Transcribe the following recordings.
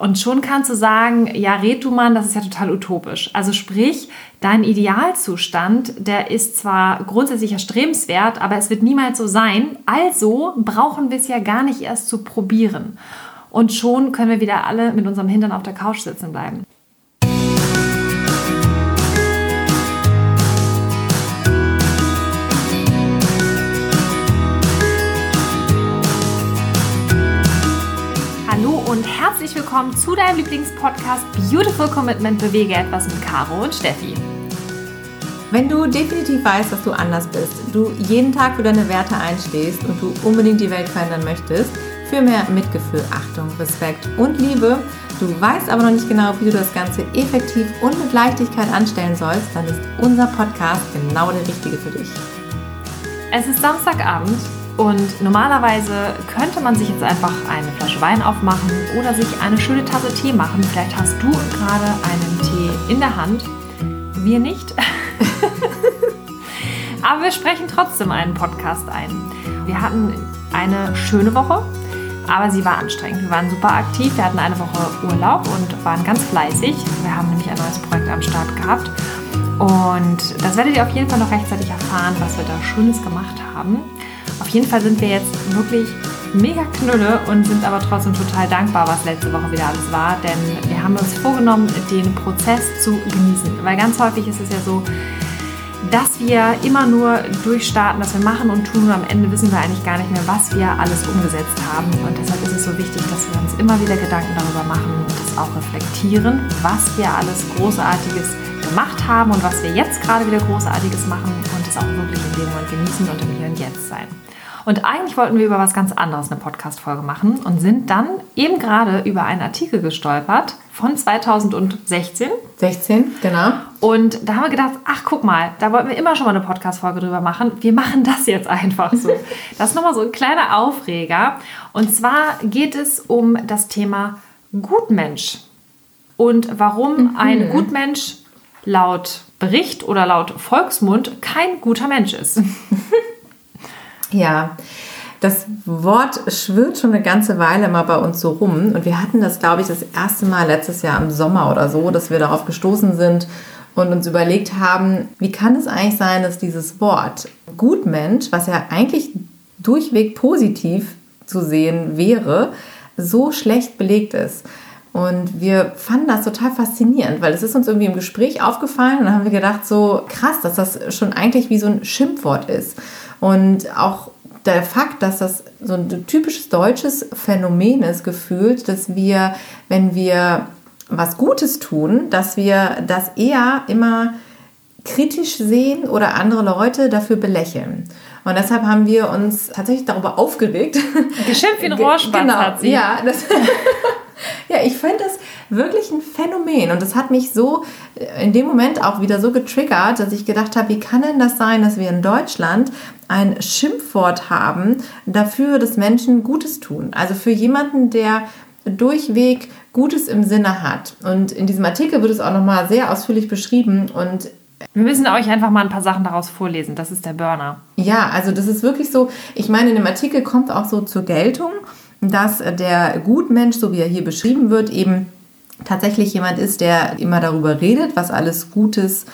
Und schon kannst du sagen, ja, red du Mann, das ist ja total utopisch. Also sprich, dein Idealzustand, der ist zwar grundsätzlich erstrebenswert, aber es wird niemals so sein. Also brauchen wir es ja gar nicht erst zu probieren. Und schon können wir wieder alle mit unserem Hintern auf der Couch sitzen bleiben. Herzlich willkommen zu deinem Lieblingspodcast Beautiful Commitment Bewege etwas mit Caro und Steffi. Wenn du definitiv weißt, dass du anders bist, du jeden Tag für deine Werte einstehst und du unbedingt die Welt verändern möchtest, für mehr Mitgefühl, Achtung, Respekt und Liebe, du weißt aber noch nicht genau, wie du das Ganze effektiv und mit Leichtigkeit anstellen sollst, dann ist unser Podcast genau der richtige für dich. Es ist Samstagabend und normalerweise könnte man sich jetzt einfach eine Flasche Wein aufmachen oder sich eine schöne Tasse Tee machen. Vielleicht hast du gerade einen Tee in der Hand. Wir nicht. Aber wir sprechen trotzdem einen Podcast ein. Wir hatten eine schöne Woche, aber sie war anstrengend. Wir waren super aktiv. Wir hatten eine Woche Urlaub und waren ganz fleißig. Wir haben nämlich ein neues Projekt am Start gehabt. Und das werdet ihr auf jeden Fall noch rechtzeitig erfahren, was wir da Schönes gemacht haben. Auf jeden Fall sind wir jetzt wirklich mega knülle und sind aber trotzdem total dankbar, was letzte Woche wieder alles war, denn wir haben uns vorgenommen, den Prozess zu genießen. Weil ganz häufig ist es ja so, dass wir immer nur durchstarten, dass wir machen und tun und am Ende wissen wir eigentlich gar nicht mehr, was wir alles umgesetzt haben. Und deshalb ist es so wichtig, dass wir uns immer wieder Gedanken darüber machen und das auch reflektieren, was wir alles Großartiges gemacht haben und was wir jetzt gerade wieder Großartiges machen und es auch wirklich in dem Moment genießen und im Hier und Jetzt sein. Und eigentlich wollten wir über was ganz anderes eine Podcast-Folge machen und sind dann eben gerade über einen Artikel gestolpert von 2016. 16, genau. Und da haben wir gedacht, ach guck mal, da wollten wir immer schon mal eine Podcast-Folge drüber machen. Wir machen das jetzt einfach so. Das ist nochmal so ein kleiner Aufreger. Und zwar geht es um das Thema Gutmensch. Und warum mhm. ein Gutmensch laut Bericht oder laut Volksmund kein guter Mensch ist. Ja, das Wort schwirrt schon eine ganze Weile mal bei uns so rum. Und wir hatten das, glaube ich, das erste Mal letztes Jahr im Sommer oder so, dass wir darauf gestoßen sind und uns überlegt haben, wie kann es eigentlich sein, dass dieses Wort Gutmensch, was ja eigentlich durchweg positiv zu sehen wäre, so schlecht belegt ist. Und wir fanden das total faszinierend, weil es ist uns irgendwie im Gespräch aufgefallen und dann haben wir gedacht, so krass, dass das schon eigentlich wie so ein Schimpfwort ist. Und auch der Fakt, dass das so ein typisches deutsches Phänomen ist, gefühlt, dass wir, wenn wir was Gutes tun, dass wir das eher immer kritisch sehen oder andere Leute dafür belächeln. Und deshalb haben wir uns tatsächlich darüber aufgeregt. Geschimpft wie ein Rohrspatz genau, hat sie. Ja, das ja, ich finde das wirklich ein Phänomen und das hat mich so äh, in dem Moment auch wieder so getriggert, dass ich gedacht habe, wie kann denn das sein, dass wir in Deutschland ein Schimpfwort haben dafür, dass Menschen Gutes tun? Also für jemanden, der durchweg Gutes im Sinne hat. Und in diesem Artikel wird es auch nochmal sehr ausführlich beschrieben und wir müssen euch einfach mal ein paar Sachen daraus vorlesen. Das ist der Burner. Ja, also das ist wirklich so. Ich meine, in dem Artikel kommt auch so zur Geltung, dass der Gutmensch, so wie er hier beschrieben wird, eben tatsächlich jemand ist, der immer darüber redet, was alles Gutes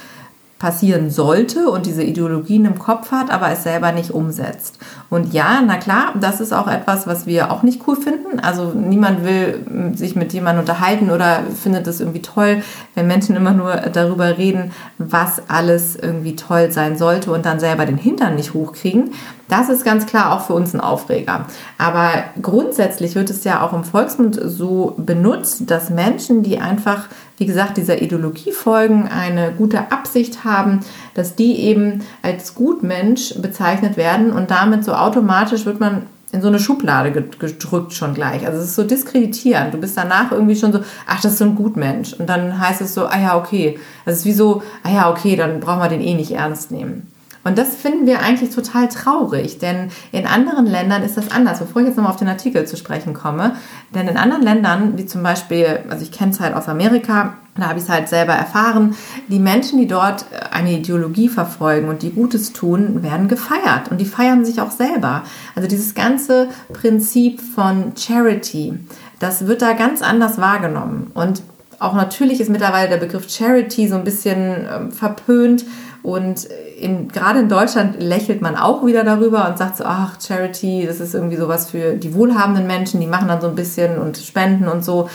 passieren sollte und diese Ideologien im Kopf hat, aber es selber nicht umsetzt. Und ja, na klar, das ist auch etwas, was wir auch nicht cool finden. Also niemand will sich mit jemandem unterhalten oder findet es irgendwie toll, wenn Menschen immer nur darüber reden, was alles irgendwie toll sein sollte und dann selber den Hintern nicht hochkriegen. Das ist ganz klar auch für uns ein Aufreger. Aber grundsätzlich wird es ja auch im Volksmund so benutzt, dass Menschen, die einfach, wie gesagt, dieser Ideologie folgen, eine gute Absicht haben, dass die eben als Gutmensch bezeichnet werden und damit so automatisch wird man in so eine Schublade gedrückt schon gleich. Also es ist so diskreditierend. Du bist danach irgendwie schon so, ach, das ist so ein Gutmensch. Und dann heißt es so, ah ja, okay. Das ist wie so, ah ja, okay, dann brauchen wir den eh nicht ernst nehmen. Und das finden wir eigentlich total traurig, denn in anderen Ländern ist das anders. Bevor ich jetzt nochmal auf den Artikel zu sprechen komme, denn in anderen Ländern, wie zum Beispiel, also ich kenne es halt aus Amerika, da habe ich es halt selber erfahren, die Menschen, die dort eine Ideologie verfolgen und die Gutes tun, werden gefeiert und die feiern sich auch selber. Also dieses ganze Prinzip von Charity, das wird da ganz anders wahrgenommen. Und auch natürlich ist mittlerweile der Begriff Charity so ein bisschen äh, verpönt und in, gerade in Deutschland lächelt man auch wieder darüber und sagt so, ach, Charity, das ist irgendwie sowas für die wohlhabenden Menschen, die machen dann so ein bisschen und spenden und so.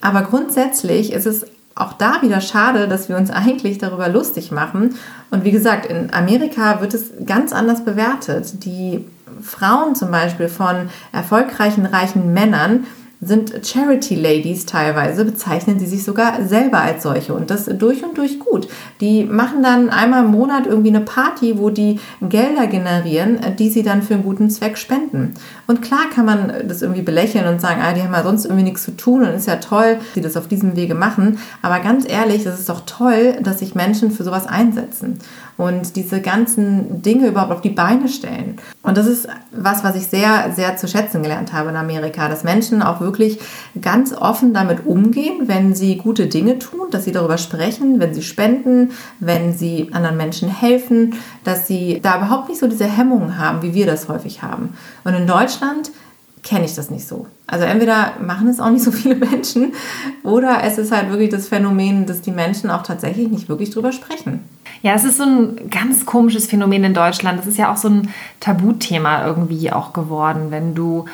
Aber grundsätzlich ist es auch da wieder schade, dass wir uns eigentlich darüber lustig machen. Und wie gesagt, in Amerika wird es ganz anders bewertet. Die Frauen zum Beispiel von erfolgreichen, reichen Männern sind Charity Ladies teilweise, bezeichnen sie sich sogar selber als solche und das durch und durch gut. Die machen dann einmal im Monat irgendwie eine Party, wo die Gelder generieren, die sie dann für einen guten Zweck spenden. Und klar kann man das irgendwie belächeln und sagen, ah, die haben ja sonst irgendwie nichts zu tun und ist ja toll, dass sie das auf diesem Wege machen. Aber ganz ehrlich, das ist doch toll, dass sich Menschen für sowas einsetzen und diese ganzen Dinge überhaupt auf die Beine stellen. Und das ist was, was ich sehr, sehr zu schätzen gelernt habe in Amerika, dass Menschen auch wirklich ganz offen damit umgehen, wenn sie gute Dinge tun, dass sie darüber sprechen, wenn sie spenden, wenn sie anderen Menschen helfen, dass sie da überhaupt nicht so diese Hemmungen haben, wie wir das häufig haben. Und in Deutschland kenne ich das nicht so. Also entweder machen es auch nicht so viele Menschen oder es ist halt wirklich das Phänomen, dass die Menschen auch tatsächlich nicht wirklich drüber sprechen. Ja, es ist so ein ganz komisches Phänomen in Deutschland. Das ist ja auch so ein Tabuthema irgendwie auch geworden, wenn du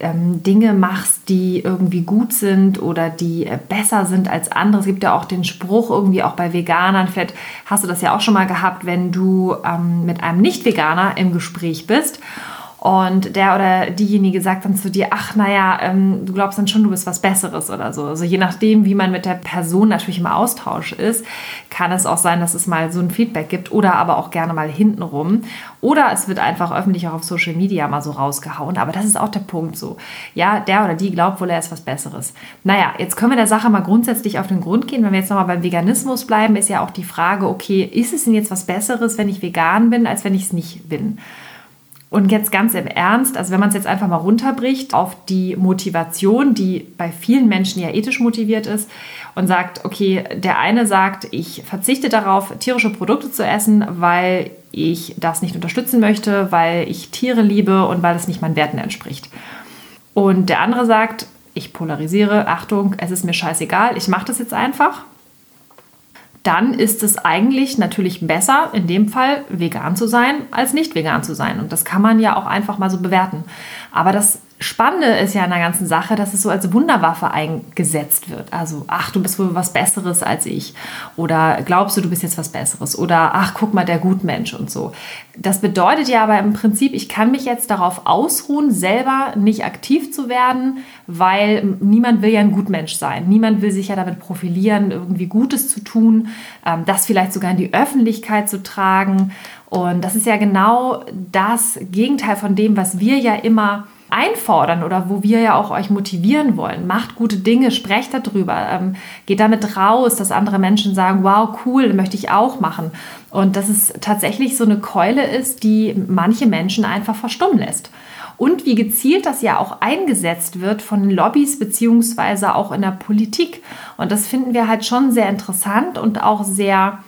ähm, Dinge machst, die irgendwie gut sind oder die äh, besser sind als andere. Es gibt ja auch den Spruch irgendwie auch bei Veganern, vielleicht hast du das ja auch schon mal gehabt, wenn du ähm, mit einem Nicht-Veganer im Gespräch bist und der oder diejenige sagt dann zu dir, ach naja, ähm, du glaubst dann schon, du bist was Besseres oder so. Also je nachdem, wie man mit der Person natürlich im Austausch ist, kann es auch sein, dass es mal so ein Feedback gibt oder aber auch gerne mal hintenrum. Oder es wird einfach öffentlich auch auf Social Media mal so rausgehauen. Aber das ist auch der Punkt so. Ja, der oder die glaubt wohl, er ist was Besseres. Naja, jetzt können wir der Sache mal grundsätzlich auf den Grund gehen. Wenn wir jetzt nochmal beim Veganismus bleiben, ist ja auch die Frage, okay, ist es denn jetzt was Besseres, wenn ich vegan bin, als wenn ich es nicht bin? Und jetzt ganz im Ernst, also wenn man es jetzt einfach mal runterbricht auf die Motivation, die bei vielen Menschen ja ethisch motiviert ist und sagt, okay, der eine sagt, ich verzichte darauf, tierische Produkte zu essen, weil ich das nicht unterstützen möchte, weil ich Tiere liebe und weil es nicht meinen Werten entspricht. Und der andere sagt, ich polarisiere, Achtung, es ist mir scheißegal, ich mache das jetzt einfach dann ist es eigentlich natürlich besser, in dem Fall vegan zu sein, als nicht vegan zu sein. Und das kann man ja auch einfach mal so bewerten. Aber das Spannende ist ja in der ganzen Sache, dass es so als Wunderwaffe eingesetzt wird. Also, ach, du bist wohl was Besseres als ich. Oder glaubst du, du bist jetzt was Besseres. Oder ach, guck mal, der Gutmensch und so. Das bedeutet ja aber im Prinzip, ich kann mich jetzt darauf ausruhen, selber nicht aktiv zu werden, weil niemand will ja ein Gutmensch sein. Niemand will sich ja damit profilieren, irgendwie Gutes zu tun, ähm, das vielleicht sogar in die Öffentlichkeit zu tragen. Und das ist ja genau das Gegenteil von dem, was wir ja immer einfordern oder wo wir ja auch euch motivieren wollen. Macht gute Dinge, sprecht darüber, ähm, geht damit raus, dass andere Menschen sagen, wow, cool, möchte ich auch machen. Und dass es tatsächlich so eine Keule ist, die manche Menschen einfach verstummen lässt. Und wie gezielt das ja auch eingesetzt wird von Lobbys beziehungsweise auch in der Politik. Und das finden wir halt schon sehr interessant und auch sehr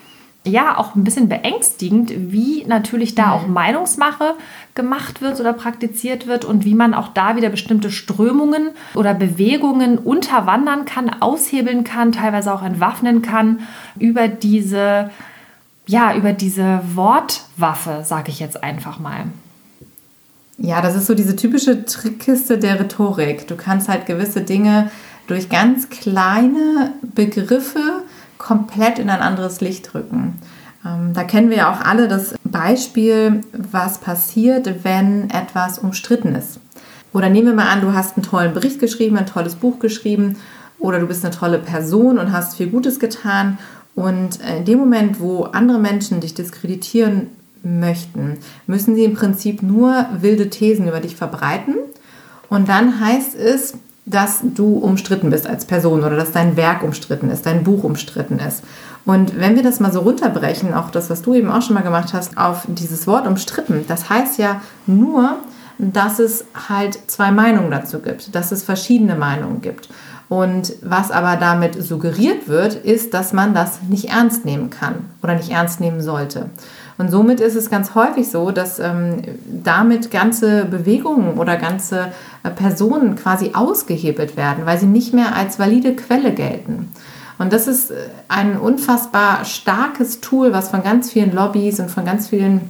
ja auch ein bisschen beängstigend, wie natürlich da auch mhm. Meinungsmache gemacht wird oder praktiziert wird und wie man auch da wieder bestimmte Strömungen oder Bewegungen unterwandern kann, aushebeln kann, teilweise auch entwaffnen kann über diese ja, über diese Wortwaffe, sage ich jetzt einfach mal. Ja, das ist so diese typische Trickkiste der Rhetorik. Du kannst halt gewisse Dinge durch ganz kleine Begriffe komplett in ein anderes Licht rücken. Ähm, da kennen wir ja auch alle das Beispiel, was passiert, wenn etwas umstritten ist. Oder nehmen wir mal an, du hast einen tollen Bericht geschrieben, ein tolles Buch geschrieben oder du bist eine tolle Person und hast viel Gutes getan. Und in dem Moment, wo andere Menschen dich diskreditieren möchten, müssen sie im Prinzip nur wilde Thesen über dich verbreiten. Und dann heißt es, dass du umstritten bist als Person oder dass dein Werk umstritten ist, dein Buch umstritten ist. Und wenn wir das mal so runterbrechen, auch das, was du eben auch schon mal gemacht hast, auf dieses Wort umstritten, das heißt ja nur, dass es halt zwei Meinungen dazu gibt, dass es verschiedene Meinungen gibt. Und was aber damit suggeriert wird, ist, dass man das nicht ernst nehmen kann oder nicht ernst nehmen sollte. Und somit ist es ganz häufig so, dass ähm, damit ganze Bewegungen oder ganze äh, Personen quasi ausgehebelt werden, weil sie nicht mehr als valide Quelle gelten. Und das ist äh, ein unfassbar starkes Tool, was von ganz vielen Lobbys und von ganz vielen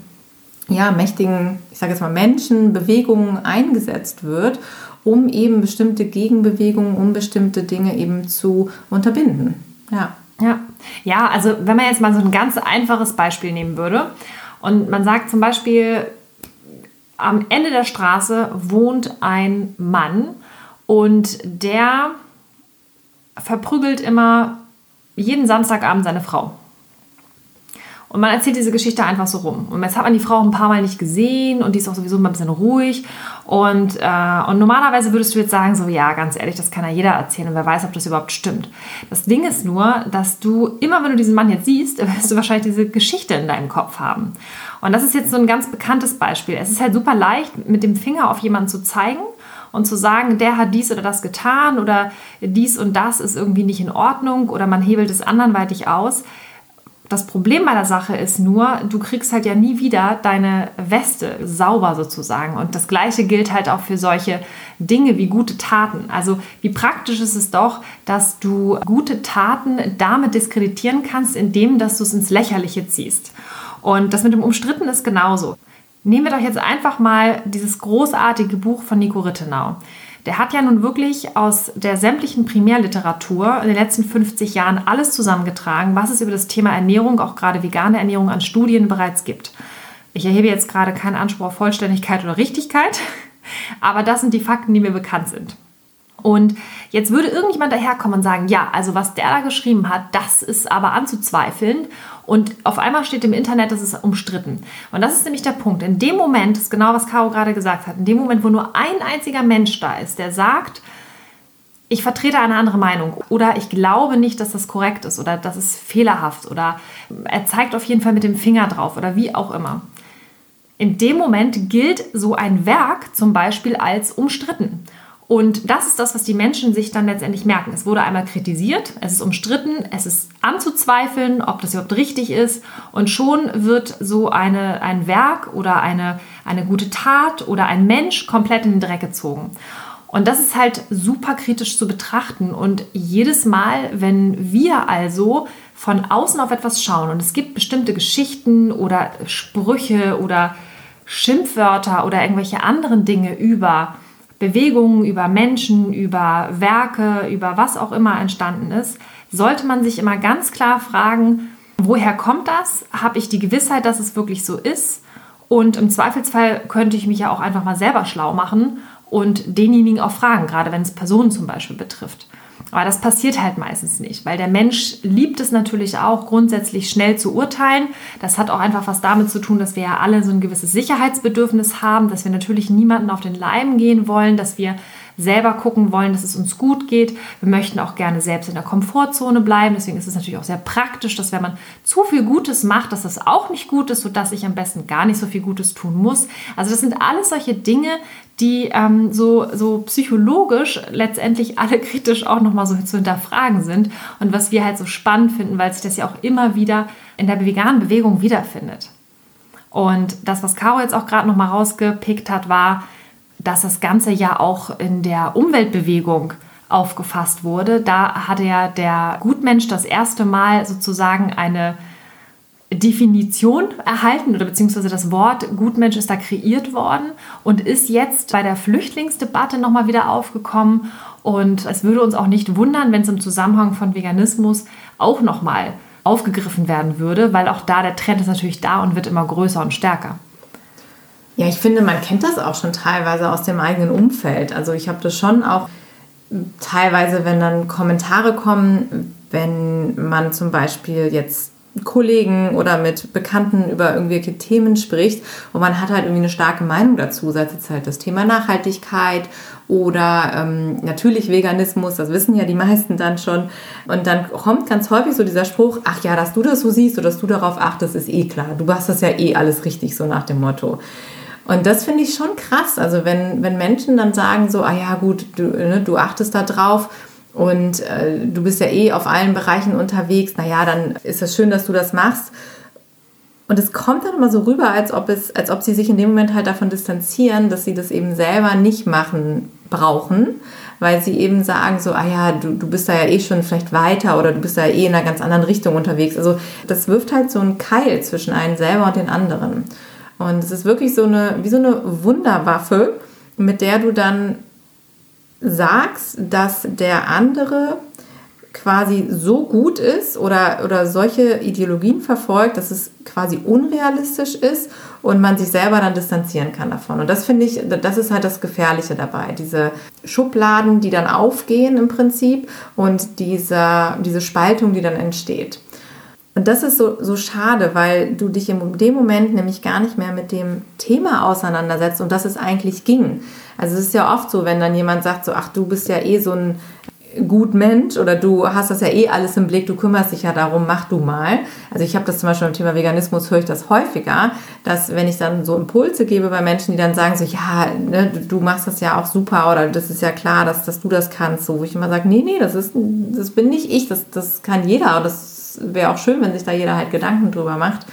ja, mächtigen, ich sage jetzt mal Menschen, Bewegungen eingesetzt wird, um eben bestimmte Gegenbewegungen, um bestimmte Dinge eben zu unterbinden. Ja. Ja. ja, also wenn man jetzt mal so ein ganz einfaches Beispiel nehmen würde und man sagt zum Beispiel, am Ende der Straße wohnt ein Mann und der verprügelt immer jeden Samstagabend seine Frau. Und man erzählt diese Geschichte einfach so rum. Und jetzt hat man die Frau ein paar Mal nicht gesehen und die ist auch sowieso mal ein bisschen ruhig. Und, äh, und normalerweise würdest du jetzt sagen, so ja, ganz ehrlich, das kann ja jeder erzählen und wer weiß, ob das überhaupt stimmt. Das Ding ist nur, dass du immer, wenn du diesen Mann jetzt siehst, wirst du wahrscheinlich diese Geschichte in deinem Kopf haben. Und das ist jetzt so ein ganz bekanntes Beispiel. Es ist halt super leicht, mit dem Finger auf jemanden zu zeigen und zu sagen, der hat dies oder das getan oder dies und das ist irgendwie nicht in Ordnung oder man hebelt es anderweitig aus das Problem bei der Sache ist nur, du kriegst halt ja nie wieder deine Weste sauber sozusagen. Und das Gleiche gilt halt auch für solche Dinge wie gute Taten. Also wie praktisch ist es doch, dass du gute Taten damit diskreditieren kannst, indem dass du es ins Lächerliche ziehst. Und das mit dem Umstritten ist genauso. Nehmen wir doch jetzt einfach mal dieses großartige Buch von Nico Rittenau der hat ja nun wirklich aus der sämtlichen Primärliteratur in den letzten 50 Jahren alles zusammengetragen, was es über das Thema Ernährung, auch gerade vegane Ernährung, an Studien bereits gibt. Ich erhebe jetzt gerade keinen Anspruch auf Vollständigkeit oder Richtigkeit, aber das sind die Fakten, die mir bekannt sind. Und jetzt würde irgendjemand daherkommen und sagen, ja, also was der da geschrieben hat, das ist aber anzuzweifeln. Und auf einmal steht im Internet, das ist umstritten. Und das ist nämlich der Punkt. In dem Moment, das ist genau was Caro gerade gesagt hat, in dem Moment, wo nur ein einziger Mensch da ist, der sagt, ich vertrete eine andere Meinung oder ich glaube nicht, dass das korrekt ist oder das ist fehlerhaft oder er zeigt auf jeden Fall mit dem Finger drauf oder wie auch immer. In dem Moment gilt so ein Werk zum Beispiel als umstritten. Und das ist das, was die Menschen sich dann letztendlich merken. Es wurde einmal kritisiert, es ist umstritten, es ist anzuzweifeln, ob das überhaupt richtig ist. Und schon wird so eine, ein Werk oder eine, eine gute Tat oder ein Mensch komplett in den Dreck gezogen. Und das ist halt super kritisch zu betrachten. Und jedes Mal, wenn wir also von außen auf etwas schauen und es gibt bestimmte Geschichten oder Sprüche oder Schimpfwörter oder irgendwelche anderen Dinge über Bewegungen, über Menschen, über Werke, über was auch immer entstanden ist, sollte man sich immer ganz klar fragen, woher kommt das? Habe ich die Gewissheit, dass es wirklich so ist? Und im Zweifelsfall könnte ich mich ja auch einfach mal selber schlau machen und denjenigen auch fragen, gerade wenn es Personen zum Beispiel betrifft. Aber das passiert halt meistens nicht, weil der Mensch liebt es natürlich auch, grundsätzlich schnell zu urteilen. Das hat auch einfach was damit zu tun, dass wir ja alle so ein gewisses Sicherheitsbedürfnis haben, dass wir natürlich niemanden auf den Leim gehen wollen, dass wir selber gucken wollen, dass es uns gut geht. Wir möchten auch gerne selbst in der Komfortzone bleiben. Deswegen ist es natürlich auch sehr praktisch, dass wenn man zu viel Gutes macht, dass das auch nicht gut ist, sodass ich am besten gar nicht so viel Gutes tun muss. Also das sind alles solche Dinge, die ähm, so, so psychologisch letztendlich alle kritisch auch nochmal so zu hinterfragen sind. Und was wir halt so spannend finden, weil sich das ja auch immer wieder in der veganen Bewegung wiederfindet. Und das, was Caro jetzt auch gerade nochmal rausgepickt hat, war, dass das Ganze ja auch in der Umweltbewegung aufgefasst wurde. Da hatte ja der Gutmensch das erste Mal sozusagen eine Definition erhalten oder beziehungsweise das Wort Gutmensch ist da kreiert worden und ist jetzt bei der Flüchtlingsdebatte nochmal wieder aufgekommen. Und es würde uns auch nicht wundern, wenn es im Zusammenhang von Veganismus auch nochmal aufgegriffen werden würde, weil auch da der Trend ist natürlich da und wird immer größer und stärker. Ja, ich finde, man kennt das auch schon teilweise aus dem eigenen Umfeld. Also ich habe das schon auch teilweise, wenn dann Kommentare kommen, wenn man zum Beispiel jetzt Kollegen oder mit Bekannten über irgendwelche Themen spricht und man hat halt irgendwie eine starke Meinung dazu, sei es jetzt halt das Thema Nachhaltigkeit oder ähm, natürlich Veganismus, das wissen ja die meisten dann schon. Und dann kommt ganz häufig so dieser Spruch, ach ja, dass du das so siehst oder dass du darauf achtest, ist eh klar. Du machst das ja eh alles richtig, so nach dem Motto. Und das finde ich schon krass. Also wenn, wenn Menschen dann sagen so, ah ja gut, du, ne, du achtest da drauf und äh, du bist ja eh auf allen Bereichen unterwegs, naja, dann ist es schön, dass du das machst. Und es kommt dann immer so rüber, als ob, es, als ob sie sich in dem Moment halt davon distanzieren, dass sie das eben selber nicht machen brauchen, weil sie eben sagen so, ah ja, du, du bist da ja eh schon vielleicht weiter oder du bist da ja eh in einer ganz anderen Richtung unterwegs. Also das wirft halt so einen Keil zwischen einen selber und den anderen. Und es ist wirklich so eine, wie so eine Wunderwaffe, mit der du dann sagst, dass der andere quasi so gut ist oder, oder solche Ideologien verfolgt, dass es quasi unrealistisch ist und man sich selber dann distanzieren kann davon. Und das finde ich, das ist halt das Gefährliche dabei. Diese Schubladen, die dann aufgehen im Prinzip und dieser, diese Spaltung, die dann entsteht. Und das ist so, so schade, weil du dich in dem Moment nämlich gar nicht mehr mit dem Thema auseinandersetzt und das es eigentlich ging. Also es ist ja oft so, wenn dann jemand sagt so, ach, du bist ja eh so ein gut Mensch oder du hast das ja eh alles im Blick, du kümmerst dich ja darum, mach du mal. Also ich habe das zum Beispiel beim Thema Veganismus, höre ich das häufiger, dass wenn ich dann so Impulse gebe bei Menschen, die dann sagen so, ja, ne, du machst das ja auch super oder das ist ja klar, dass, dass du das kannst, so, wo ich immer sage, nee, nee, das, ist, das bin nicht ich, das, das kann jeder und wäre auch schön, wenn sich da jeder halt Gedanken drüber macht,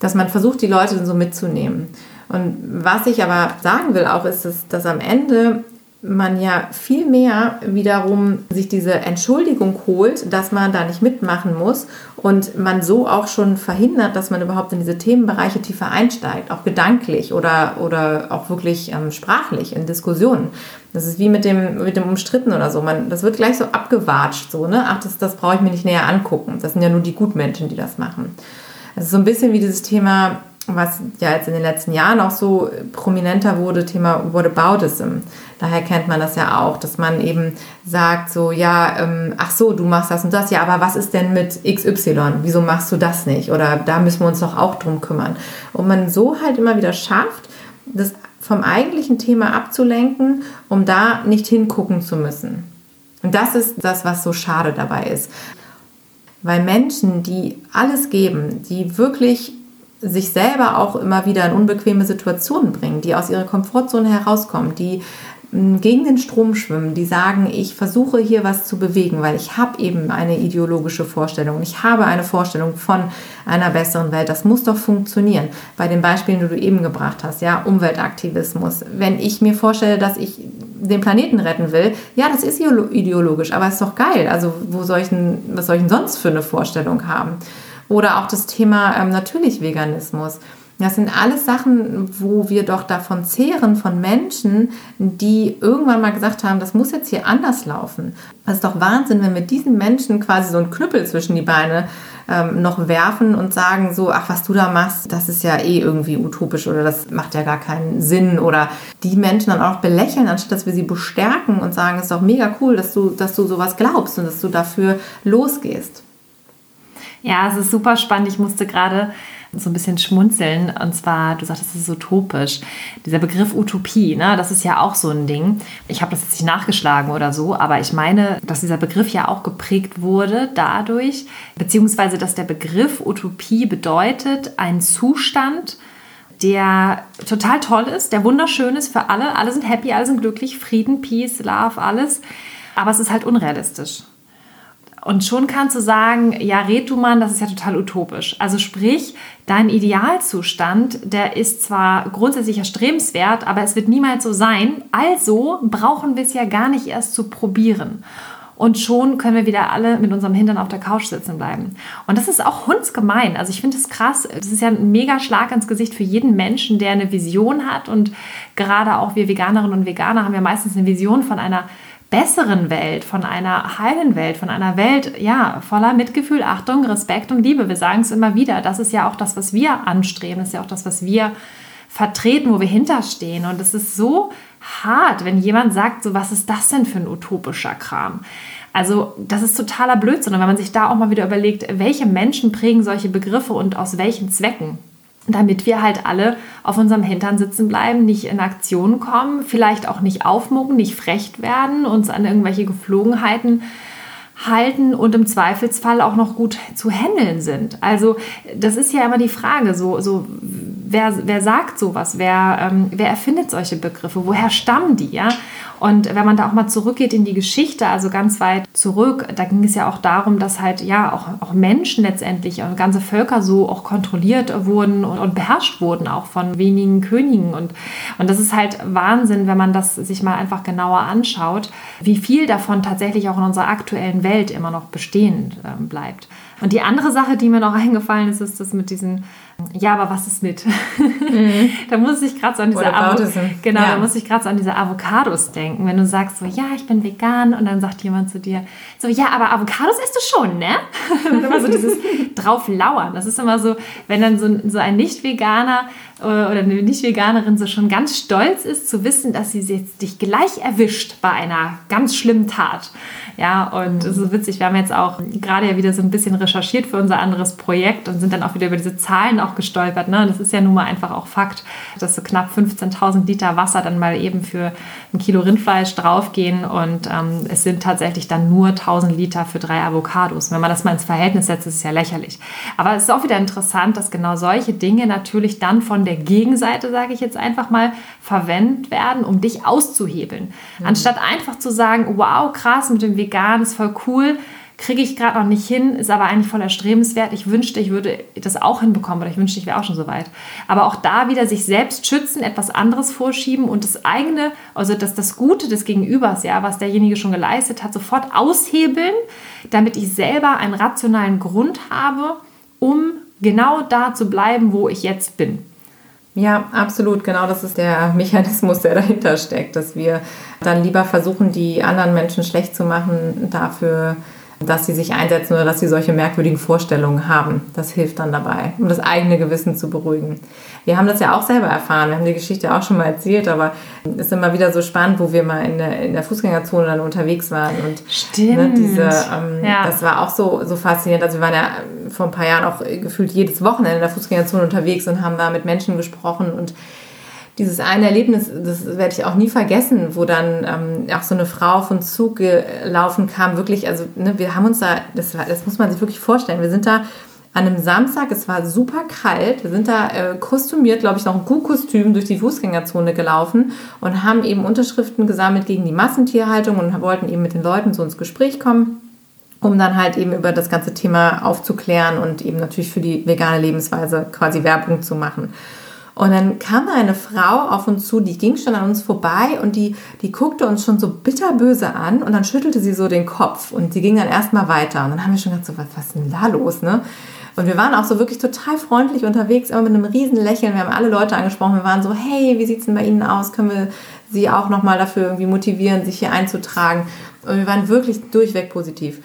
dass man versucht, die Leute so mitzunehmen. Und was ich aber sagen will auch, ist, dass, dass am Ende man ja viel mehr wiederum sich diese Entschuldigung holt, dass man da nicht mitmachen muss und man so auch schon verhindert, dass man überhaupt in diese Themenbereiche tiefer einsteigt, auch gedanklich oder, oder auch wirklich ähm, sprachlich in Diskussionen. Das ist wie mit dem, mit dem Umstritten oder so. Man, das wird gleich so abgewatscht, so, ne? Ach, das, das brauche ich mir nicht näher angucken. Das sind ja nur die Gutmenschen, die das machen. Das ist so ein bisschen wie dieses Thema was ja jetzt in den letzten Jahren auch so prominenter wurde, Thema Whataboutism. Daher kennt man das ja auch, dass man eben sagt so, ja, ähm, ach so, du machst das und das, ja, aber was ist denn mit XY? Wieso machst du das nicht? Oder da müssen wir uns doch auch drum kümmern. Und man so halt immer wieder schafft, das vom eigentlichen Thema abzulenken, um da nicht hingucken zu müssen. Und das ist das, was so schade dabei ist. Weil Menschen, die alles geben, die wirklich sich selber auch immer wieder in unbequeme Situationen bringen, die aus ihrer Komfortzone herauskommen, die mm, gegen den Strom schwimmen, die sagen, ich versuche hier was zu bewegen, weil ich habe eben eine ideologische Vorstellung, ich habe eine Vorstellung von einer besseren Welt. Das muss doch funktionieren. Bei den Beispielen, die du eben gebracht hast, ja, Umweltaktivismus. Wenn ich mir vorstelle, dass ich den Planeten retten will, ja, das ist ideologisch, aber ist doch geil. Also wo soll ich denn, was soll ich denn sonst für eine Vorstellung haben? Oder auch das Thema ähm, natürlich Veganismus. Das sind alles Sachen, wo wir doch davon zehren, von Menschen, die irgendwann mal gesagt haben, das muss jetzt hier anders laufen. Das ist doch Wahnsinn, wenn wir diesen Menschen quasi so einen Knüppel zwischen die Beine ähm, noch werfen und sagen so, ach, was du da machst, das ist ja eh irgendwie utopisch oder das macht ja gar keinen Sinn. Oder die Menschen dann auch belächeln, anstatt dass wir sie bestärken und sagen, es ist doch mega cool, dass du, dass du sowas glaubst und dass du dafür losgehst. Ja, es ist super spannend. Ich musste gerade so ein bisschen schmunzeln. Und zwar, du sagtest, es ist utopisch. Dieser Begriff Utopie, ne, das ist ja auch so ein Ding. Ich habe das jetzt nicht nachgeschlagen oder so, aber ich meine, dass dieser Begriff ja auch geprägt wurde dadurch, beziehungsweise dass der Begriff Utopie bedeutet, ein Zustand, der total toll ist, der wunderschön ist für alle. Alle sind happy, alle sind glücklich, Frieden, Peace, Love, alles. Aber es ist halt unrealistisch. Und schon kannst du sagen, ja, red du Mann, das ist ja total utopisch. Also sprich, dein Idealzustand, der ist zwar grundsätzlich erstrebenswert, aber es wird niemals so sein. Also brauchen wir es ja gar nicht erst zu probieren. Und schon können wir wieder alle mit unserem Hintern auf der Couch sitzen bleiben. Und das ist auch hundsgemein. Also ich finde es krass. Das ist ja ein mega Schlag ins Gesicht für jeden Menschen, der eine Vision hat. Und gerade auch wir Veganerinnen und Veganer haben ja meistens eine Vision von einer besseren Welt, von einer heilen Welt, von einer Welt, ja, voller Mitgefühl, Achtung, Respekt und Liebe. Wir sagen es immer wieder. Das ist ja auch das, was wir anstreben. Das ist ja auch das, was wir vertreten, wo wir hinterstehen. Und es ist so hart, wenn jemand sagt, so, was ist das denn für ein utopischer Kram? Also, das ist totaler Blödsinn. Und wenn man sich da auch mal wieder überlegt, welche Menschen prägen solche Begriffe und aus welchen Zwecken? Damit wir halt alle auf unserem Hintern sitzen bleiben, nicht in Aktion kommen, vielleicht auch nicht aufmucken, nicht frech werden, uns an irgendwelche Geflogenheiten halten und im Zweifelsfall auch noch gut zu handeln sind. Also das ist ja immer die Frage, so, so wer, wer sagt sowas, wer, ähm, wer erfindet solche Begriffe, woher stammen die, ja? Und wenn man da auch mal zurückgeht in die Geschichte, also ganz weit zurück, da ging es ja auch darum, dass halt ja auch, auch Menschen letztendlich, und ganze Völker so auch kontrolliert wurden und, und beherrscht wurden, auch von wenigen Königen. Und, und das ist halt Wahnsinn, wenn man das sich mal einfach genauer anschaut, wie viel davon tatsächlich auch in unserer aktuellen Welt immer noch bestehen äh, bleibt. Und die andere Sache, die mir noch eingefallen ist, ist das mit diesen ja, aber was ist mit? Mhm. da muss ich gerade so an diese Avo genau, ja. da muss ich gerade so an diese Avocados denken, wenn du sagst so, ja, ich bin vegan und dann sagt jemand zu dir so, ja, aber Avocados isst du schon, ne? und immer so dieses drauf lauern. Das ist immer so, wenn dann so, so ein Nicht-Veganer oder eine Nicht-Veganerin so schon ganz stolz ist zu wissen, dass sie jetzt dich gleich erwischt bei einer ganz schlimmen Tat. Ja, und es ist witzig, wir haben jetzt auch gerade ja wieder so ein bisschen recherchiert für unser anderes Projekt und sind dann auch wieder über diese Zahlen auch gestolpert. Ne? Das ist ja nun mal einfach auch Fakt, dass so knapp 15.000 Liter Wasser dann mal eben für ein Kilo Rindfleisch draufgehen und ähm, es sind tatsächlich dann nur 1000 Liter für drei Avocados. Wenn man das mal ins Verhältnis setzt, ist es ja lächerlich. Aber es ist auch wieder interessant, dass genau solche Dinge natürlich dann von der Gegenseite, sage ich jetzt einfach mal, verwendet werden, um dich auszuhebeln. Mhm. Anstatt einfach zu sagen, wow, krass, mit dem vegan ist voll cool, kriege ich gerade noch nicht hin, ist aber eigentlich voll erstrebenswert. Ich wünschte, ich würde das auch hinbekommen oder ich wünschte, ich wäre auch schon so weit. Aber auch da wieder sich selbst schützen, etwas anderes vorschieben und das eigene, also das, das Gute des Gegenübers, ja, was derjenige schon geleistet hat, sofort aushebeln, damit ich selber einen rationalen Grund habe, um genau da zu bleiben, wo ich jetzt bin. Ja, absolut. Genau das ist der Mechanismus, der dahinter steckt, dass wir dann lieber versuchen, die anderen Menschen schlecht zu machen, dafür dass sie sich einsetzen oder dass sie solche merkwürdigen Vorstellungen haben. Das hilft dann dabei, um das eigene Gewissen zu beruhigen. Wir haben das ja auch selber erfahren, wir haben die Geschichte auch schon mal erzählt, aber es ist immer wieder so spannend, wo wir mal in der, in der Fußgängerzone dann unterwegs waren. Und Stimmt. Ne, diese, ähm, ja. das war auch so, so faszinierend. Also wir waren ja vor ein paar Jahren auch gefühlt jedes Wochenende in der Fußgängerzone unterwegs und haben da mit Menschen gesprochen und dieses eine Erlebnis, das werde ich auch nie vergessen, wo dann ähm, auch so eine Frau von Zug gelaufen kam, wirklich, also ne, wir haben uns da, das, das muss man sich wirklich vorstellen, wir sind da an einem Samstag, es war super kalt, wir sind da äh, kostümiert, glaube ich, noch ein Kuhkostüm durch die Fußgängerzone gelaufen und haben eben Unterschriften gesammelt gegen die Massentierhaltung und wollten eben mit den Leuten so ins Gespräch kommen um dann halt eben über das ganze Thema aufzuklären und eben natürlich für die vegane Lebensweise quasi Werbung zu machen. Und dann kam eine Frau auf uns zu, die ging schon an uns vorbei und die, die guckte uns schon so bitterböse an und dann schüttelte sie so den Kopf und sie ging dann erstmal weiter. Und dann haben wir schon gedacht, so, was, was ist denn da los, ne? Und wir waren auch so wirklich total freundlich unterwegs, immer mit einem riesen Lächeln. Wir haben alle Leute angesprochen. Wir waren so, hey, wie sieht es denn bei Ihnen aus? Können wir Sie auch nochmal dafür irgendwie motivieren, sich hier einzutragen? Und wir waren wirklich durchweg positiv.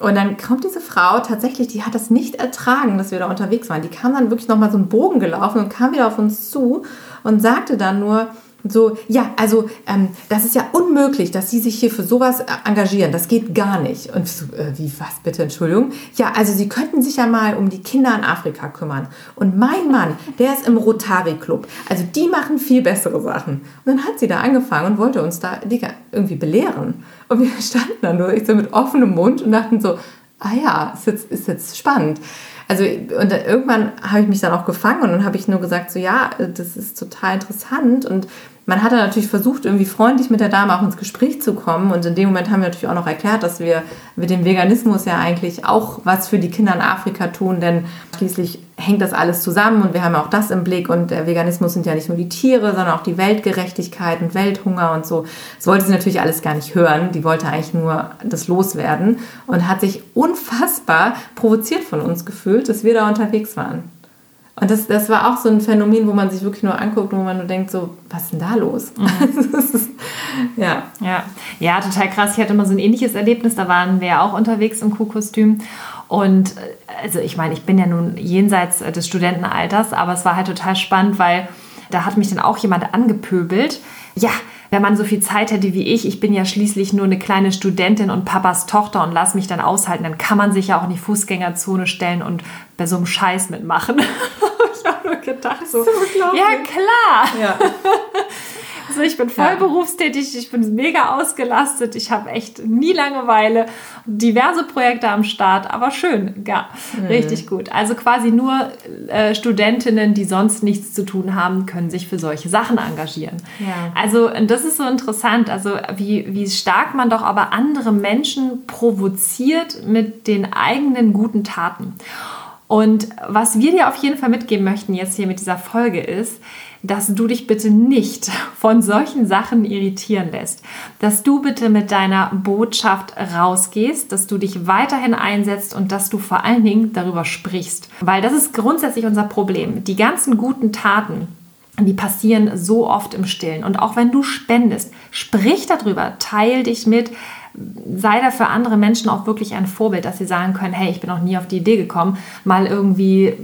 Und dann kommt diese Frau tatsächlich, die hat das nicht ertragen, dass wir da unterwegs waren. Die kam dann wirklich nochmal so einen Bogen gelaufen und kam wieder auf uns zu und sagte dann nur, so, ja, also ähm, das ist ja unmöglich, dass Sie sich hier für sowas äh, engagieren. Das geht gar nicht. Und so, äh, wie, was bitte, Entschuldigung? Ja, also Sie könnten sich ja mal um die Kinder in Afrika kümmern. Und mein Mann, der ist im Rotary Club. Also die machen viel bessere Sachen. Und dann hat sie da angefangen und wollte uns da irgendwie belehren. Und wir standen dann nur so mit offenem Mund und dachten so, ah ja, ist jetzt, ist jetzt spannend. Also und irgendwann habe ich mich dann auch gefangen und dann habe ich nur gesagt, so ja, das ist total interessant und man hat dann natürlich versucht, irgendwie freundlich mit der Dame auch ins Gespräch zu kommen. Und in dem Moment haben wir natürlich auch noch erklärt, dass wir mit dem Veganismus ja eigentlich auch was für die Kinder in Afrika tun, denn schließlich hängt das alles zusammen und wir haben auch das im Blick. Und der Veganismus sind ja nicht nur die Tiere, sondern auch die Weltgerechtigkeit und Welthunger und so. Das wollte sie natürlich alles gar nicht hören. Die wollte eigentlich nur das loswerden und hat sich unfassbar provoziert von uns gefühlt, dass wir da unterwegs waren. Und das, das war auch so ein Phänomen, wo man sich wirklich nur anguckt und wo man nur denkt, so, was ist denn da los? Mhm. ja. ja. Ja, total krass. Ich hatte mal so ein ähnliches Erlebnis, da waren wir auch unterwegs im Kuhkostüm. Und äh, also ich meine, ich bin ja nun jenseits des Studentenalters, aber es war halt total spannend, weil da hat mich dann auch jemand angepöbelt. Ja, wenn man so viel Zeit hätte wie ich, ich bin ja schließlich nur eine kleine Studentin und Papas Tochter und lass mich dann aushalten, dann kann man sich ja auch in die Fußgängerzone stellen und bei so einem Scheiß mitmachen. ich habe nur gedacht, so, so ja klar. Ja. Also ich bin voll ja. berufstätig, ich bin mega ausgelastet, ich habe echt nie Langeweile, diverse Projekte am Start, aber schön, ja, mhm. richtig gut. Also quasi nur äh, Studentinnen, die sonst nichts zu tun haben, können sich für solche Sachen engagieren. Ja. Also das ist so interessant, also wie, wie stark man doch aber andere Menschen provoziert mit den eigenen guten Taten. Und was wir dir auf jeden Fall mitgeben möchten jetzt hier mit dieser Folge ist, dass du dich bitte nicht von solchen Sachen irritieren lässt, dass du bitte mit deiner Botschaft rausgehst, dass du dich weiterhin einsetzt und dass du vor allen Dingen darüber sprichst, weil das ist grundsätzlich unser Problem. Die ganzen guten Taten, die passieren so oft im Stillen. Und auch wenn du spendest, sprich darüber, teil dich mit, sei da für andere Menschen auch wirklich ein Vorbild, dass sie sagen können, hey, ich bin noch nie auf die Idee gekommen, mal irgendwie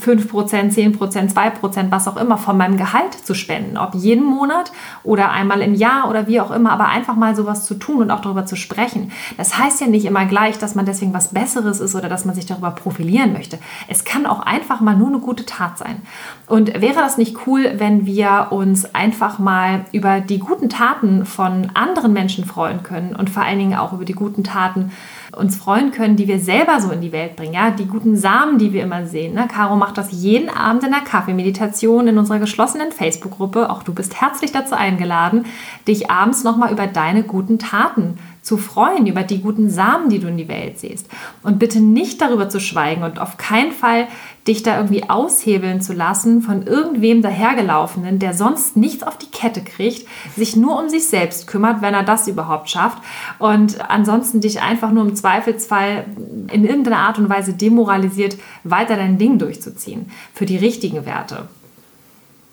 5%, 10%, 2%, was auch immer von meinem Gehalt zu spenden. Ob jeden Monat oder einmal im Jahr oder wie auch immer, aber einfach mal sowas zu tun und auch darüber zu sprechen. Das heißt ja nicht immer gleich, dass man deswegen was Besseres ist oder dass man sich darüber profilieren möchte. Es kann auch einfach mal nur eine gute Tat sein. Und wäre das nicht cool, wenn wir uns einfach mal über die guten Taten von anderen Menschen freuen können und vor allen Dingen auch über die guten Taten uns freuen können, die wir selber so in die Welt bringen, ja, die guten Samen, die wir immer sehen. Ne? Caro macht das jeden Abend in der Kaffeemeditation in unserer geschlossenen Facebook-Gruppe. Auch du bist herzlich dazu eingeladen, dich abends nochmal über deine guten Taten zu freuen über die guten Samen, die du in die Welt siehst. Und bitte nicht darüber zu schweigen und auf keinen Fall dich da irgendwie aushebeln zu lassen von irgendwem dahergelaufenen, der sonst nichts auf die Kette kriegt, sich nur um sich selbst kümmert, wenn er das überhaupt schafft und ansonsten dich einfach nur im Zweifelsfall in irgendeiner Art und Weise demoralisiert, weiter dein Ding durchzuziehen für die richtigen Werte.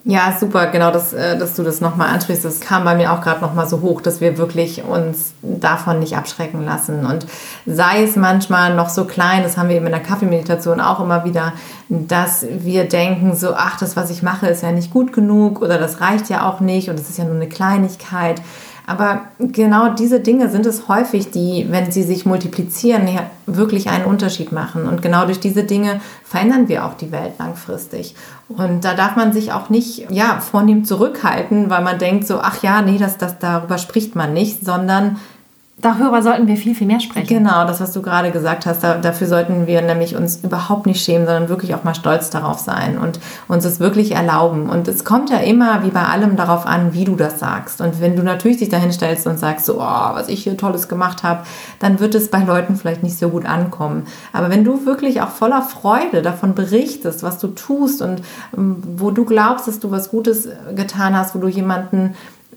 Ja, super, genau, dass, äh, dass du das nochmal ansprichst. Das kam bei mir auch gerade nochmal so hoch, dass wir wirklich uns davon nicht abschrecken lassen. Und sei es manchmal noch so klein, das haben wir eben in der Kaffeemeditation auch immer wieder, dass wir denken, so, ach, das, was ich mache, ist ja nicht gut genug oder das reicht ja auch nicht und es ist ja nur eine Kleinigkeit. Aber genau diese Dinge sind es häufig, die, wenn sie sich multiplizieren, ja wirklich einen Unterschied machen. Und genau durch diese Dinge verändern wir auch die Welt langfristig. Und da darf man sich auch nicht ja, vornehm zurückhalten, weil man denkt so, ach ja, nee, das, das, darüber spricht man nicht, sondern Darüber sollten wir viel, viel mehr sprechen. Genau, das, was du gerade gesagt hast, da, dafür sollten wir nämlich uns überhaupt nicht schämen, sondern wirklich auch mal stolz darauf sein und uns es wirklich erlauben. Und es kommt ja immer, wie bei allem, darauf an, wie du das sagst. Und wenn du natürlich dich dahin stellst und sagst, so, oh, was ich hier Tolles gemacht habe, dann wird es bei Leuten vielleicht nicht so gut ankommen. Aber wenn du wirklich auch voller Freude davon berichtest, was du tust und ähm, wo du glaubst, dass du was Gutes getan hast, wo du jemanden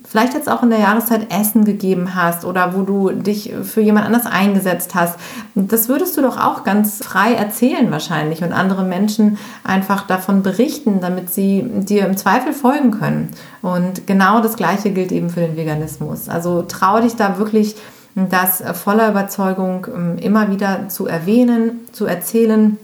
vielleicht jetzt auch in der Jahreszeit Essen gegeben hast oder wo du dich für jemand anders eingesetzt hast. Das würdest du doch auch ganz frei erzählen wahrscheinlich und andere Menschen einfach davon berichten, damit sie dir im Zweifel folgen können. Und genau das Gleiche gilt eben für den Veganismus. Also trau dich da wirklich das voller Überzeugung ähm, immer wieder zu erwähnen, zu erzählen.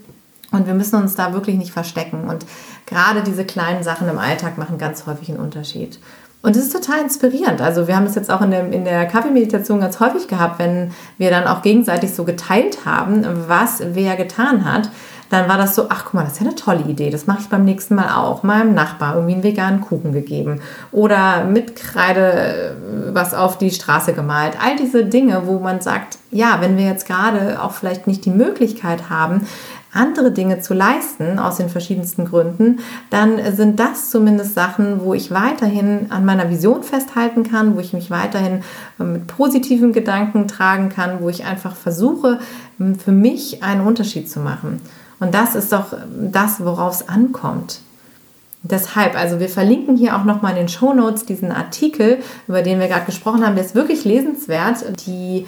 Und wir müssen uns da wirklich nicht verstecken. Und gerade diese kleinen Sachen im Alltag machen ganz häufig einen Unterschied. Und es ist total inspirierend. Also wir haben es jetzt auch in der, in der Kaffeemeditation ganz häufig gehabt, wenn wir dann auch gegenseitig so geteilt haben, was wer getan hat. Dann war das so, ach guck mal, das ist ja eine tolle Idee. Das mache ich beim nächsten Mal auch. Meinem Nachbar irgendwie einen veganen Kuchen gegeben. Oder mit Kreide was auf die Straße gemalt. All diese Dinge, wo man sagt, ja, wenn wir jetzt gerade auch vielleicht nicht die Möglichkeit haben, andere Dinge zu leisten, aus den verschiedensten Gründen, dann sind das zumindest Sachen, wo ich weiterhin an meiner Vision festhalten kann, wo ich mich weiterhin äh, mit positiven Gedanken tragen kann, wo ich einfach versuche, für mich einen Unterschied zu machen. Und das ist doch ähm, das, worauf es ankommt. Deshalb, also wir verlinken hier auch nochmal in den Show Notes diesen Artikel, über den wir gerade gesprochen haben. Der ist wirklich lesenswert. Die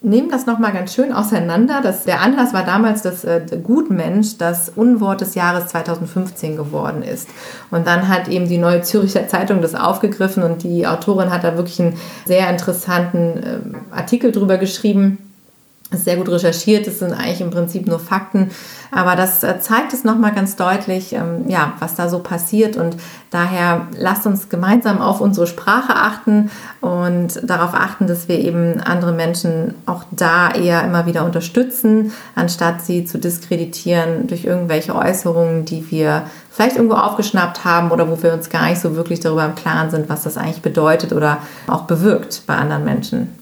nehmen das nochmal ganz schön auseinander. Das, der Anlass war damals, dass äh, Gutmensch das Unwort des Jahres 2015 geworden ist. Und dann hat eben die Neue Züricher Zeitung das aufgegriffen und die Autorin hat da wirklich einen sehr interessanten äh, Artikel drüber geschrieben ist sehr gut recherchiert, es sind eigentlich im Prinzip nur Fakten, aber das äh, zeigt es nochmal ganz deutlich, ähm, ja, was da so passiert und daher lasst uns gemeinsam auf unsere Sprache achten und darauf achten, dass wir eben andere Menschen auch da eher immer wieder unterstützen, anstatt sie zu diskreditieren durch irgendwelche Äußerungen, die wir vielleicht irgendwo aufgeschnappt haben oder wo wir uns gar nicht so wirklich darüber im Klaren sind, was das eigentlich bedeutet oder auch bewirkt bei anderen Menschen.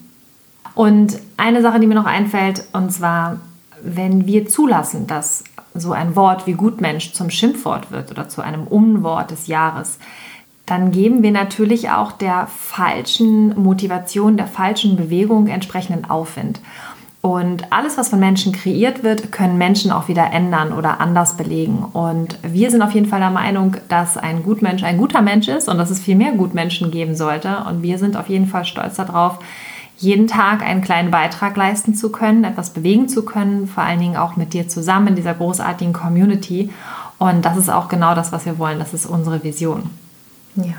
Und eine Sache, die mir noch einfällt, und zwar, wenn wir zulassen, dass so ein Wort wie Gutmensch zum Schimpfwort wird oder zu einem Unwort des Jahres, dann geben wir natürlich auch der falschen Motivation, der falschen Bewegung entsprechenden Aufwind. Und alles, was von Menschen kreiert wird, können Menschen auch wieder ändern oder anders belegen. Und wir sind auf jeden Fall der Meinung, dass ein Gutmensch ein guter Mensch ist und dass es viel mehr Gutmenschen geben sollte. Und wir sind auf jeden Fall stolz darauf, jeden Tag einen kleinen Beitrag leisten zu können, etwas bewegen zu können, vor allen Dingen auch mit dir zusammen in dieser großartigen Community. Und das ist auch genau das, was wir wollen. Das ist unsere Vision. Ja.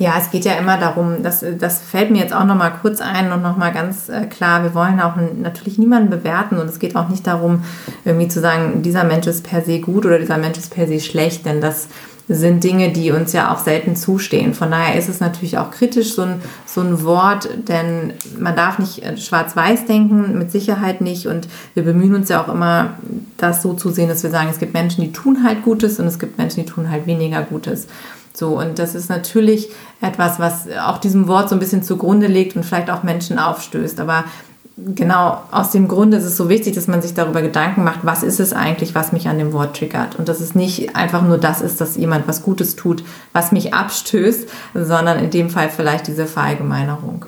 Ja, es geht ja immer darum, das, das fällt mir jetzt auch nochmal kurz ein und nochmal ganz äh, klar, wir wollen auch natürlich niemanden bewerten und es geht auch nicht darum, irgendwie zu sagen, dieser Mensch ist per se gut oder dieser Mensch ist per se schlecht, denn das sind Dinge, die uns ja auch selten zustehen. Von daher ist es natürlich auch kritisch, so ein, so ein Wort, denn man darf nicht äh, schwarz-weiß denken, mit Sicherheit nicht. Und wir bemühen uns ja auch immer, das so zu sehen, dass wir sagen, es gibt Menschen, die tun halt Gutes und es gibt Menschen, die tun halt weniger Gutes. So, und das ist natürlich etwas, was auch diesem Wort so ein bisschen zugrunde legt und vielleicht auch Menschen aufstößt. Aber genau aus dem Grund ist es so wichtig, dass man sich darüber Gedanken macht, was ist es eigentlich, was mich an dem Wort triggert. Und dass es nicht einfach nur das ist, dass jemand was Gutes tut, was mich abstößt, sondern in dem Fall vielleicht diese Verallgemeinerung.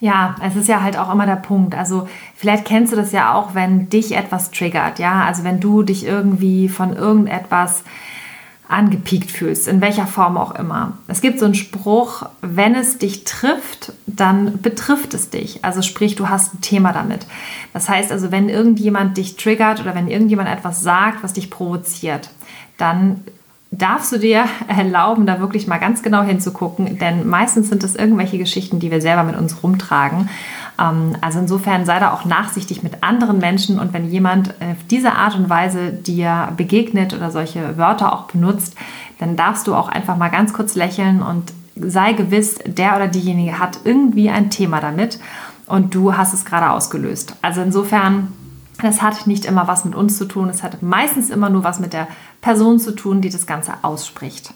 Ja, es ist ja halt auch immer der Punkt. Also vielleicht kennst du das ja auch, wenn dich etwas triggert, ja. Also wenn du dich irgendwie von irgendetwas angepiekt fühlst, in welcher Form auch immer. Es gibt so einen Spruch, wenn es dich trifft, dann betrifft es dich. Also sprich, du hast ein Thema damit. Das heißt also, wenn irgendjemand dich triggert oder wenn irgendjemand etwas sagt, was dich provoziert, dann darfst du dir erlauben, da wirklich mal ganz genau hinzugucken, denn meistens sind es irgendwelche Geschichten, die wir selber mit uns rumtragen. Ähm, also insofern sei da auch nachsichtig mit anderen Menschen und wenn jemand auf diese Art und Weise dir begegnet oder solche Wörter auch benutzt, dann darfst du auch einfach mal ganz kurz lächeln und sei gewiss, der oder diejenige hat irgendwie ein Thema damit und du hast es gerade ausgelöst. Also insofern das hat nicht immer was mit uns zu tun, es hat meistens immer nur was mit der Person zu tun, die das Ganze ausspricht.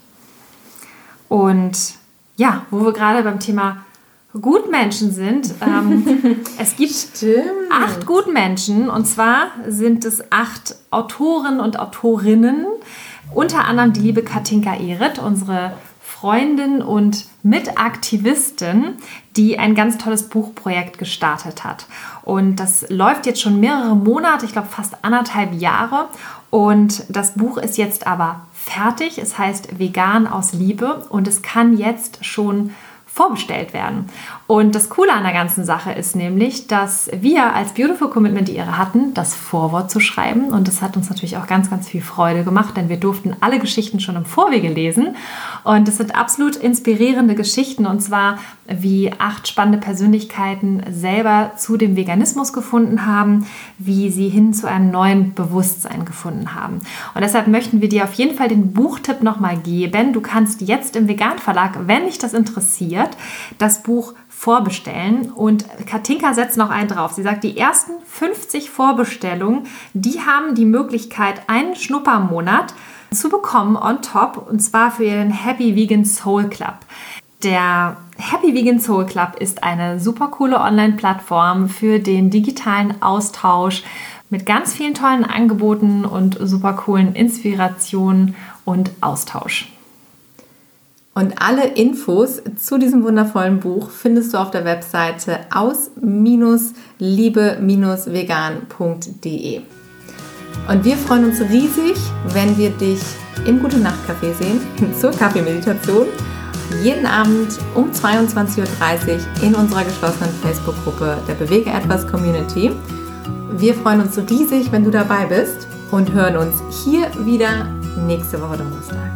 Und ja, wo wir gerade beim Thema Gutmenschen sind, ähm, es gibt Stimmt. acht Gutmenschen und zwar sind es acht Autoren und Autorinnen, unter anderem die liebe Katinka Ehret, unsere Freundin und Mitaktivistin, die ein ganz tolles Buchprojekt gestartet hat. Und das läuft jetzt schon mehrere Monate, ich glaube fast anderthalb Jahre. Und das Buch ist jetzt aber fertig. Es heißt Vegan aus Liebe und es kann jetzt schon vorbestellt werden. Und das Coole an der ganzen Sache ist nämlich, dass wir als Beautiful Commitment die Ehre hatten, das Vorwort zu schreiben. Und das hat uns natürlich auch ganz, ganz viel Freude gemacht, denn wir durften alle Geschichten schon im Vorwege lesen. Und es sind absolut inspirierende Geschichten. Und zwar, wie acht spannende Persönlichkeiten selber zu dem Veganismus gefunden haben, wie sie hin zu einem neuen Bewusstsein gefunden haben. Und deshalb möchten wir dir auf jeden Fall den Buchtipp nochmal geben. Du kannst jetzt im Vegan Verlag, wenn dich das interessiert, das Buch vorbestellen. Und Katinka setzt noch einen drauf. Sie sagt, die ersten 50 Vorbestellungen, die haben die Möglichkeit, einen Schnuppermonat zu bekommen on top und zwar für ihren Happy Vegan Soul Club. Der Happy Vegan Soul Club ist eine super coole Online-Plattform für den digitalen Austausch mit ganz vielen tollen Angeboten und super coolen Inspirationen und Austausch. Und alle Infos zu diesem wundervollen Buch findest du auf der Webseite aus-liebe-vegan.de. Und wir freuen uns riesig, wenn wir dich im Gute Nacht Café sehen, zur Kaffeemeditation, jeden Abend um 22.30 Uhr in unserer geschlossenen Facebook-Gruppe der Bewege etwas Community. Wir freuen uns riesig, wenn du dabei bist und hören uns hier wieder nächste Woche Donnerstag.